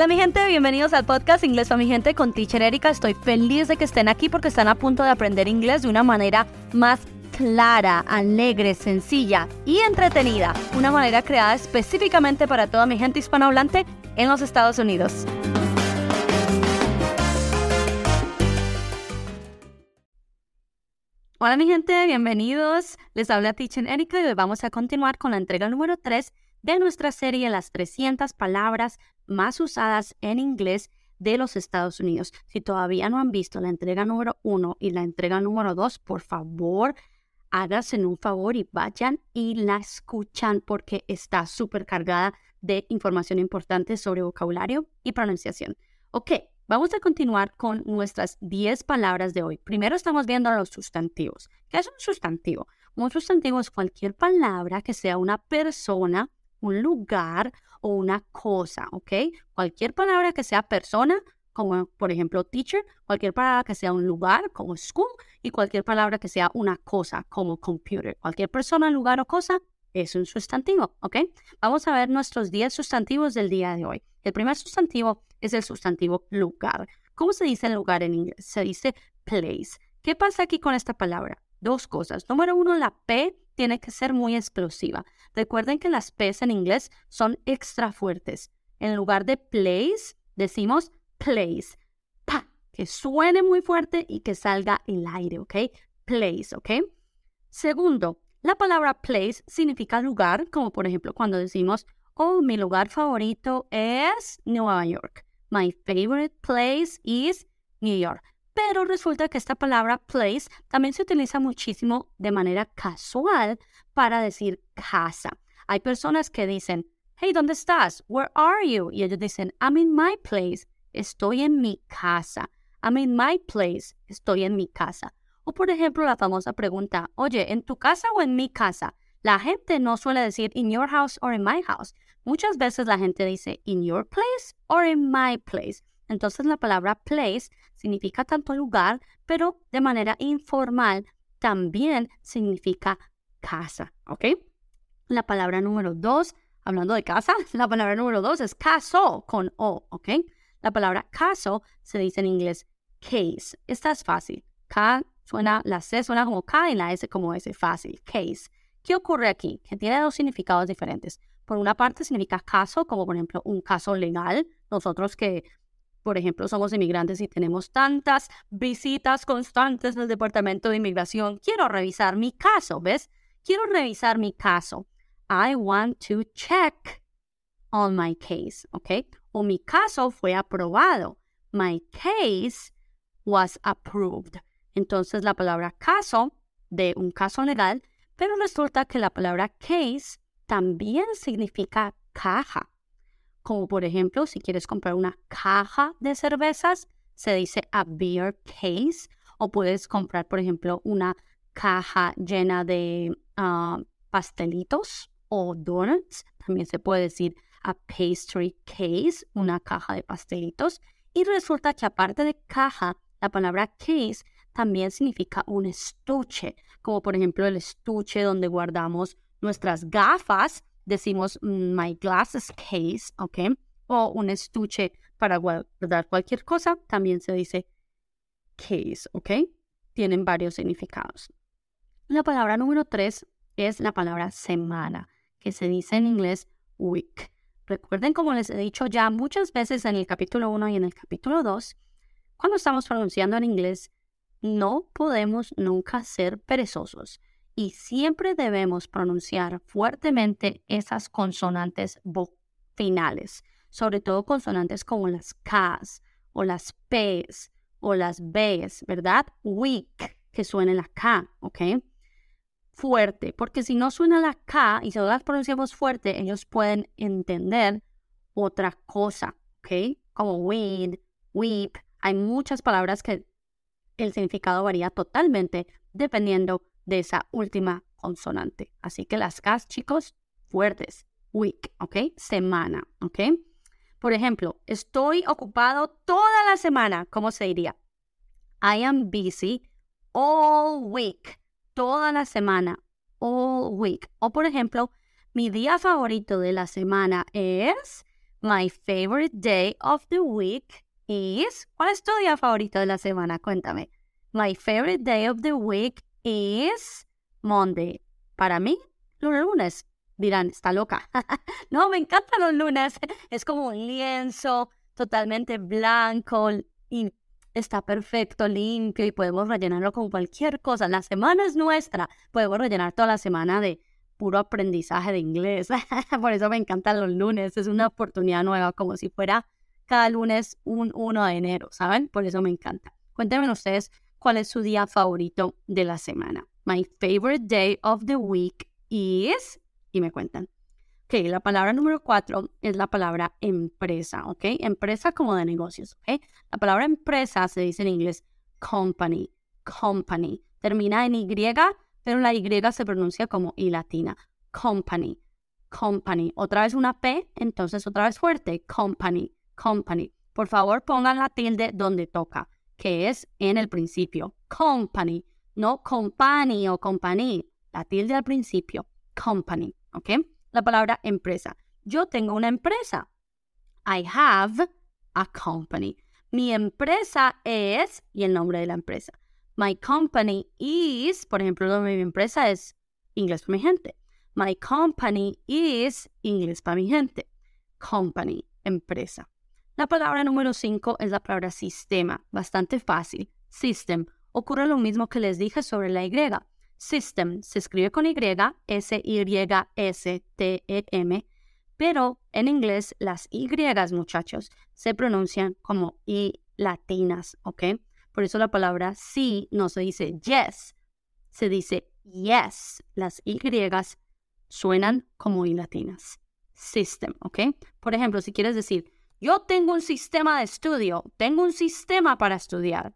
Hola mi gente, bienvenidos al podcast Inglés para mi gente con Teacher Erika. Estoy feliz de que estén aquí porque están a punto de aprender inglés de una manera más clara, alegre, sencilla y entretenida. Una manera creada específicamente para toda mi gente hispanohablante en los Estados Unidos. Hola mi gente, bienvenidos. Les habla Teacher Erika y hoy vamos a continuar con la entrega número 3 de nuestra serie Las 300 palabras más usadas en inglés de los Estados Unidos. Si todavía no han visto la entrega número 1 y la entrega número 2, por favor, háganse un favor y vayan y la escuchan porque está súper cargada de información importante sobre vocabulario y pronunciación. Ok, Vamos a continuar con nuestras 10 palabras de hoy. Primero estamos viendo los sustantivos. ¿Qué es un sustantivo? Un sustantivo es cualquier palabra que sea una persona, un lugar o una cosa, ¿ok? Cualquier palabra que sea persona, como por ejemplo teacher, cualquier palabra que sea un lugar, como school, y cualquier palabra que sea una cosa, como computer. Cualquier persona, lugar o cosa es un sustantivo, ¿ok? Vamos a ver nuestros 10 sustantivos del día de hoy. El primer sustantivo es el sustantivo lugar. ¿Cómo se dice lugar en inglés? Se dice place. ¿Qué pasa aquí con esta palabra? Dos cosas. Número uno, la P tiene que ser muy explosiva. Recuerden que las P en inglés son extra fuertes. En lugar de place, decimos place. Pa, que suene muy fuerte y que salga el aire, ¿ok? Place, ¿ok? Segundo, la palabra place significa lugar, como por ejemplo cuando decimos, oh, mi lugar favorito es Nueva York. My favorite place is New York. Pero resulta que esta palabra place también se utiliza muchísimo de manera casual para decir casa. Hay personas que dicen, hey, ¿dónde estás? Where are you? Y ellos dicen, I'm in my place. Estoy en mi casa. I'm in my place. Estoy en mi casa. O por ejemplo, la famosa pregunta, oye, ¿en tu casa o en mi casa? La gente no suele decir in your house or in my house. Muchas veces la gente dice in your place or in my place. Entonces la palabra place significa tanto lugar, pero de manera informal también significa casa, ¿ok? La palabra número dos, hablando de casa, la palabra número dos es caso con O, ¿ok? La palabra caso se dice en inglés case. Esta es fácil. K suena, la C suena como K y la S como S, fácil, case. ¿Qué ocurre aquí? Que tiene dos significados diferentes. Por una parte significa caso, como por ejemplo un caso legal. Nosotros que, por ejemplo, somos inmigrantes y tenemos tantas visitas constantes del Departamento de Inmigración, quiero revisar mi caso, ¿ves? Quiero revisar mi caso. I want to check on my case, ¿ok? O mi caso fue aprobado. My case was approved. Entonces la palabra caso de un caso legal, pero resulta que la palabra case también significa caja. Como por ejemplo, si quieres comprar una caja de cervezas, se dice a beer case. O puedes comprar, por ejemplo, una caja llena de ah, pastelitos o donuts. También se puede decir a pastry case, una caja de pastelitos. Y resulta que aparte de caja, la palabra case también significa un estuche, como por ejemplo el estuche donde guardamos nuestras gafas, decimos mm, my glasses case, ¿ok? O un estuche para guardar cualquier cosa, también se dice case, ¿ok? Tienen varios significados. La palabra número tres es la palabra semana, que se dice en inglés week. Recuerden, como les he dicho ya muchas veces en el capítulo 1 y en el capítulo 2, cuando estamos pronunciando en inglés, no podemos nunca ser perezosos y siempre debemos pronunciar fuertemente esas consonantes finales, sobre todo consonantes como las Ks o las Ps o las Bs, ¿verdad? Weak, que suene la K, ¿ok? Fuerte, porque si no suena la K y si las pronunciamos fuerte, ellos pueden entender otra cosa, ¿ok? Como weed, weep. Hay muchas palabras que el significado varía totalmente dependiendo de esa última consonante. Así que las Ks, chicos, fuertes. Week, ¿ok? Semana, ¿ok? Por ejemplo, estoy ocupado toda la semana. ¿Cómo se diría? I am busy all week. Toda la semana. All week. O por ejemplo, mi día favorito de la semana es My favorite day of the week is. ¿Cuál es tu día favorito de la semana? Cuéntame. My favorite day of the week is Monday. Para mí, los lunes. Dirán, está loca. no, me encantan los lunes. Es como un lienzo totalmente blanco y está perfecto, limpio y podemos rellenarlo con cualquier cosa. La semana es nuestra. Podemos rellenar toda la semana de puro aprendizaje de inglés. Por eso me encantan los lunes. Es una oportunidad nueva, como si fuera cada lunes un 1 de enero, ¿saben? Por eso me encanta. Cuéntenme ustedes cuál es su día favorito de la semana. My favorite day of the week is... Y me cuentan. Ok, la palabra número cuatro es la palabra empresa, ¿ok? Empresa como de negocios, ¿ok? La palabra empresa se dice en inglés company, company. Termina en Y, pero la Y se pronuncia como I latina. Company, company. Otra vez una P, entonces otra vez fuerte. Company, company. Por favor, pongan la tilde donde toca, que es en el principio. Company, no company o company. La tilde al principio. Company, ¿ok? La palabra empresa. Yo tengo una empresa. I have a company. Mi empresa es, y el nombre de la empresa. My company is, por ejemplo, mi empresa es inglés para mi gente. My company is inglés para mi gente. Company, empresa. La palabra número 5 es la palabra sistema, bastante fácil. System. Ocurre lo mismo que les dije sobre la Y. System se escribe con Y, S-Y-S-T-E-M, pero en inglés las Y, muchachos, se pronuncian como I latinas, ¿ok? Por eso la palabra sí no se dice yes, se dice yes. Las Y suenan como I latinas. System, ¿ok? Por ejemplo, si quieres decir, yo tengo un sistema de estudio, tengo un sistema para estudiar.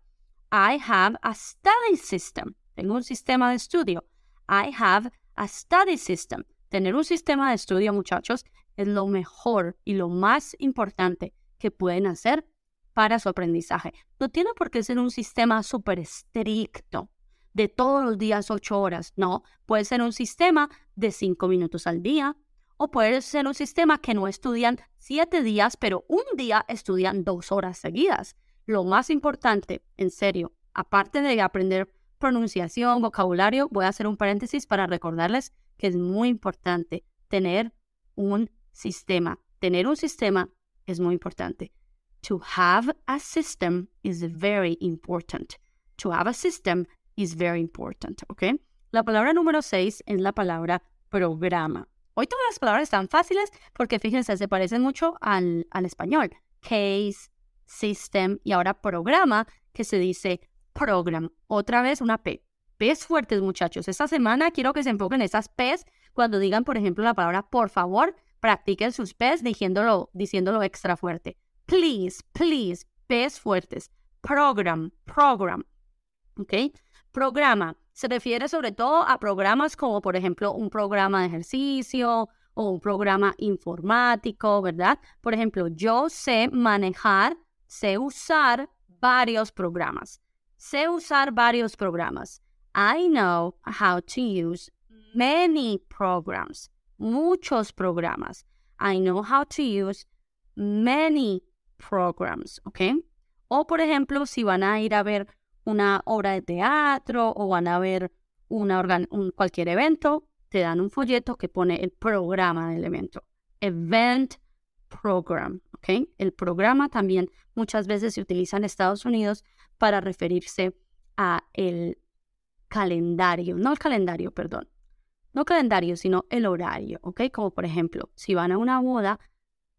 I have a study system. Tengo un sistema de estudio. I have a study system. Tener un sistema de estudio, muchachos, es lo mejor y lo más importante que pueden hacer para su aprendizaje. No tiene por qué ser un sistema súper estricto de todos los días ocho horas. No, puede ser un sistema de cinco minutos al día o puede ser un sistema que no estudian siete días, pero un día estudian dos horas seguidas. Lo más importante, en serio, aparte de aprender pronunciación, vocabulario, voy a hacer un paréntesis para recordarles que es muy importante tener un sistema. Tener un sistema es muy importante. To have a system is very important. To have a system is very important, ¿ok? La palabra número seis es la palabra programa. Hoy todas las palabras están fáciles porque fíjense, se parecen mucho al, al español. Case, system y ahora programa, que se dice program. Otra vez una P. P's fuertes, muchachos. Esta semana quiero que se enfoquen en esas P's cuando digan, por ejemplo, la palabra por favor, practiquen sus P's diciéndolo, diciéndolo extra fuerte please, please, P's fuertes. Program, program. ¿Ok? Programa. Se refiere sobre todo a programas como, por ejemplo, un programa de ejercicio o un programa informático, ¿verdad? Por ejemplo, yo sé manejar, sé usar varios programas. Sé usar varios programas. I know how to use many programs. Muchos programas. I know how to use many programs, ¿ok? O por ejemplo, si van a ir a ver una obra de teatro o van a ver una un, cualquier evento, te dan un folleto que pone el programa del evento. Event program, ¿ok? El programa también muchas veces se utiliza en Estados Unidos para referirse a el calendario, no el calendario, perdón, no calendario, sino el horario, ¿ok? Como por ejemplo, si van a una boda,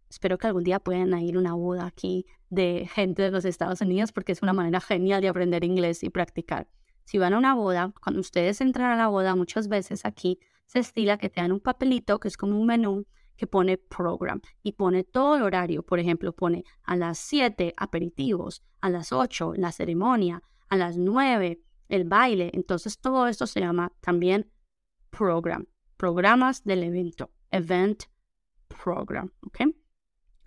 Espero que algún día puedan ir a una boda aquí de gente de los Estados Unidos porque es una manera genial de aprender inglés y practicar. Si van a una boda, cuando ustedes entran a la boda, muchas veces aquí se estila que te dan un papelito que es como un menú que pone program y pone todo el horario. Por ejemplo, pone a las 7 aperitivos, a las 8 la ceremonia, a las 9 el baile. Entonces todo esto se llama también program, programas del evento, event program, ¿ok?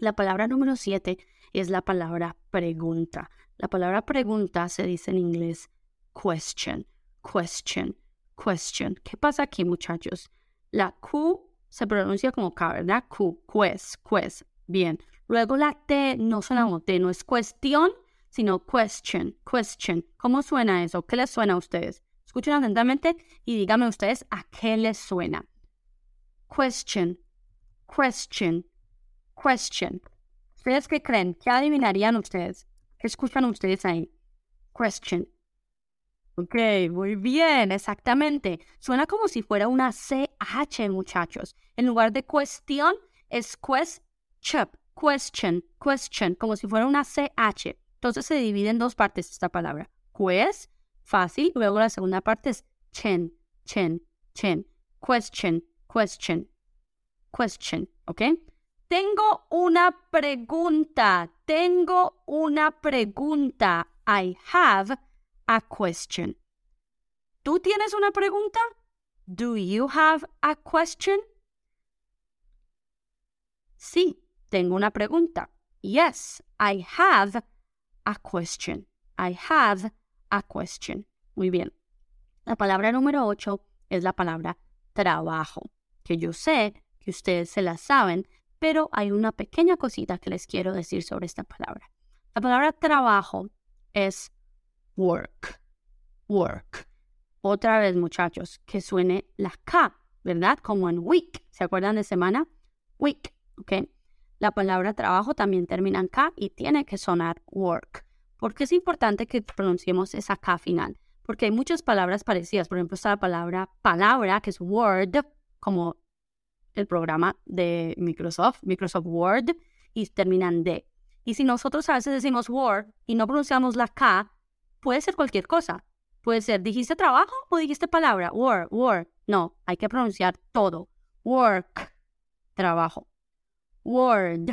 La palabra número siete es la palabra pregunta. La palabra pregunta se dice en inglés question, question, question. ¿Qué pasa aquí, muchachos? La Q se pronuncia como K, ¿verdad? Q, quest, quest. Bien. Luego la T no suena como T, no es cuestión, sino question, question. ¿Cómo suena eso? ¿Qué les suena a ustedes? Escuchen atentamente y díganme ustedes a qué les suena. Question, question, question. ¿Ustedes qué creen? ¿Qué adivinarían ustedes? ¿Qué escuchan ustedes ahí? Question. Ok, muy bien, exactamente. Suena como si fuera una CH, muchachos. En lugar de cuestión, es question, question, question, como si fuera una CH. Entonces se divide en dos partes esta palabra. Quest, fácil. Luego la segunda parte es chen, chen, chen. Question, question, question, ¿ok? Tengo una pregunta. Tengo una pregunta. I have a question. ¿Tú tienes una pregunta? Do you have a question? Sí, tengo una pregunta. Yes, I have a question. I have a question. Muy bien. La palabra número 8 es la palabra trabajo, que yo sé que ustedes se la saben, pero hay una pequeña cosita que les quiero decir sobre esta palabra. La palabra trabajo es work, work. Otra vez, muchachos, que suene la K, ¿verdad? Como en week. ¿Se acuerdan de semana? Week, ¿ok? La palabra trabajo también termina en K y tiene que sonar work. Porque es importante que pronunciemos esa K final. Porque hay muchas palabras parecidas. Por ejemplo, está la palabra palabra, que es Word, como el programa de Microsoft, Microsoft Word, y terminan D. Y si nosotros a veces decimos Word y no pronunciamos la K, puede ser cualquier cosa. Puede ser, ¿dijiste trabajo o dijiste palabra? Work, work. No, hay que pronunciar todo. Work, trabajo. Word,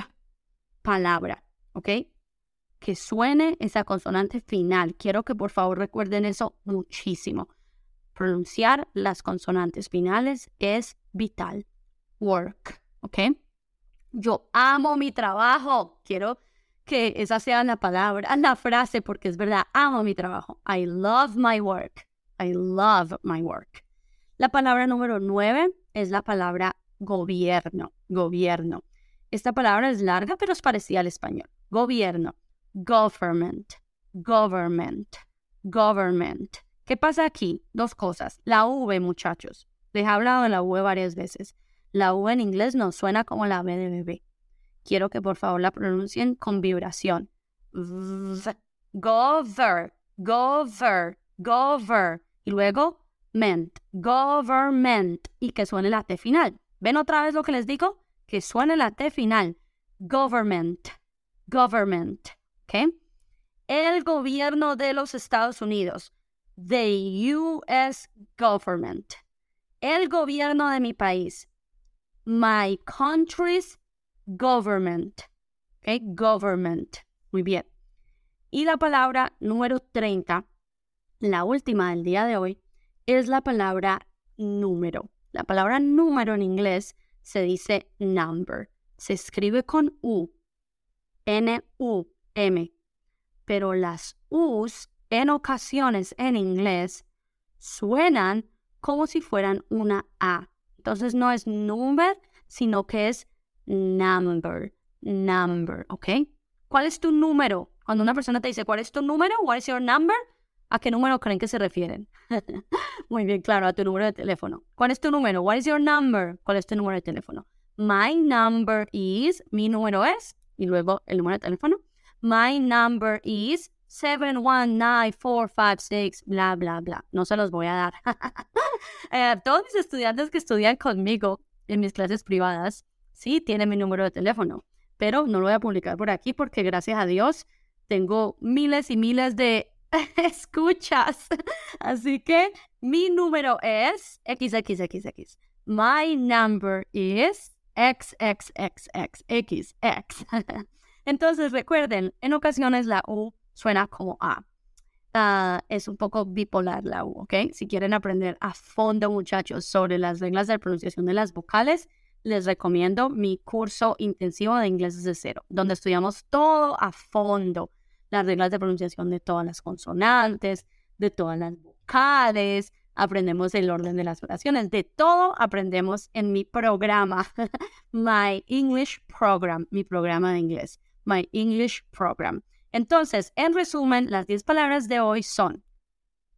palabra. ¿Ok? Que suene esa consonante final. Quiero que por favor recuerden eso muchísimo. Pronunciar las consonantes finales es vital. Work. ¿Ok? Yo amo mi trabajo. Quiero que esa sea la palabra, la frase, porque es verdad, amo mi trabajo. I love my work. I love my work. La palabra número nueve es la palabra gobierno. Gobierno. Esta palabra es larga, pero es parecida al español. Gobierno. Government. Government. Government. ¿Qué pasa aquí? Dos cosas. La V, muchachos. Les he hablado de la V varias veces. La V en inglés no suena como la B de bebé quiero que por favor la pronuncien con vibración. Gover, gover, gover. Y luego ment, government. Y que suene la T final. ¿Ven otra vez lo que les digo? Que suene la T final. Government, government. ¿Ok? El gobierno de los Estados Unidos. The U.S. government. El gobierno de mi país. My country's government. ¿okay? Government. Muy bien. Y la palabra número 30, la última del día de hoy, es la palabra número. La palabra número en inglés se dice number. Se escribe con U. N-U-M. Pero las U's en ocasiones en inglés suenan como si fueran una A. Entonces no es number, sino que es number, number, ¿ok? ¿Cuál es tu número? Cuando una persona te dice, ¿cuál es tu número? What is your number? ¿A qué número creen que se refieren? Muy bien, claro, a tu número de teléfono. ¿Cuál es tu número? What is your number? ¿Cuál es tu número de teléfono? My number is, mi número es, y luego el número de teléfono. My number is 719-456, bla, bla, bla. No se los voy a dar. eh, todos mis estudiantes que estudian conmigo en mis clases privadas, sí tiene mi número de teléfono, pero no lo voy a publicar por aquí porque gracias a Dios tengo miles y miles de escuchas. Así que mi número es XXXX. My number is XXXXXX. Entonces recuerden, en ocasiones la U suena como A. Es un poco bipolar la U, ¿ok? Si quieren aprender a fondo, muchachos, sobre las reglas de pronunciación de las vocales, les recomiendo mi curso intensivo de inglés desde cero, donde estudiamos todo a fondo, las reglas de pronunciación de todas las consonantes, de todas las vocales, aprendemos el orden de las oraciones. De todo aprendemos en mi programa, My English Program, mi programa de inglés, My English Program. Entonces, en resumen, las 10 palabras de hoy son,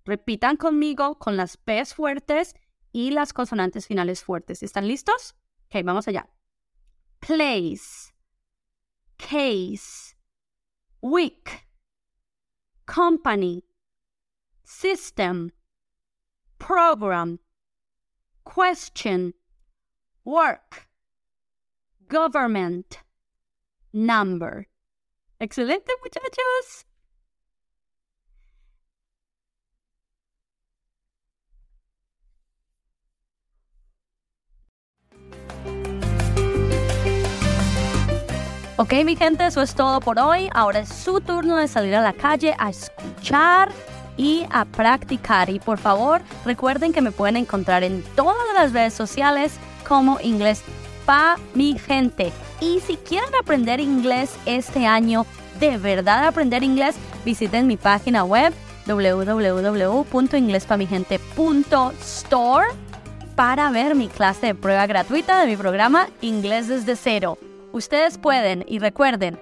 repitan conmigo con las P's fuertes y las consonantes finales fuertes. ¿Están listos? Ok, vamos allá. Place, case, week, company, system, program, question, work, government, number. Excelente, muchachos. Ok, mi gente, eso es todo por hoy. Ahora es su turno de salir a la calle a escuchar y a practicar. Y por favor, recuerden que me pueden encontrar en todas las redes sociales como Inglés Pa Mi Gente. Y si quieren aprender inglés este año, de verdad aprender inglés, visiten mi página web www.inglespamigente.store para ver mi clase de prueba gratuita de mi programa Inglés desde cero. Ustedes pueden y recuerden,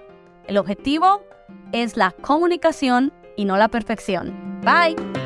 el objetivo es la comunicación y no la perfección. Bye.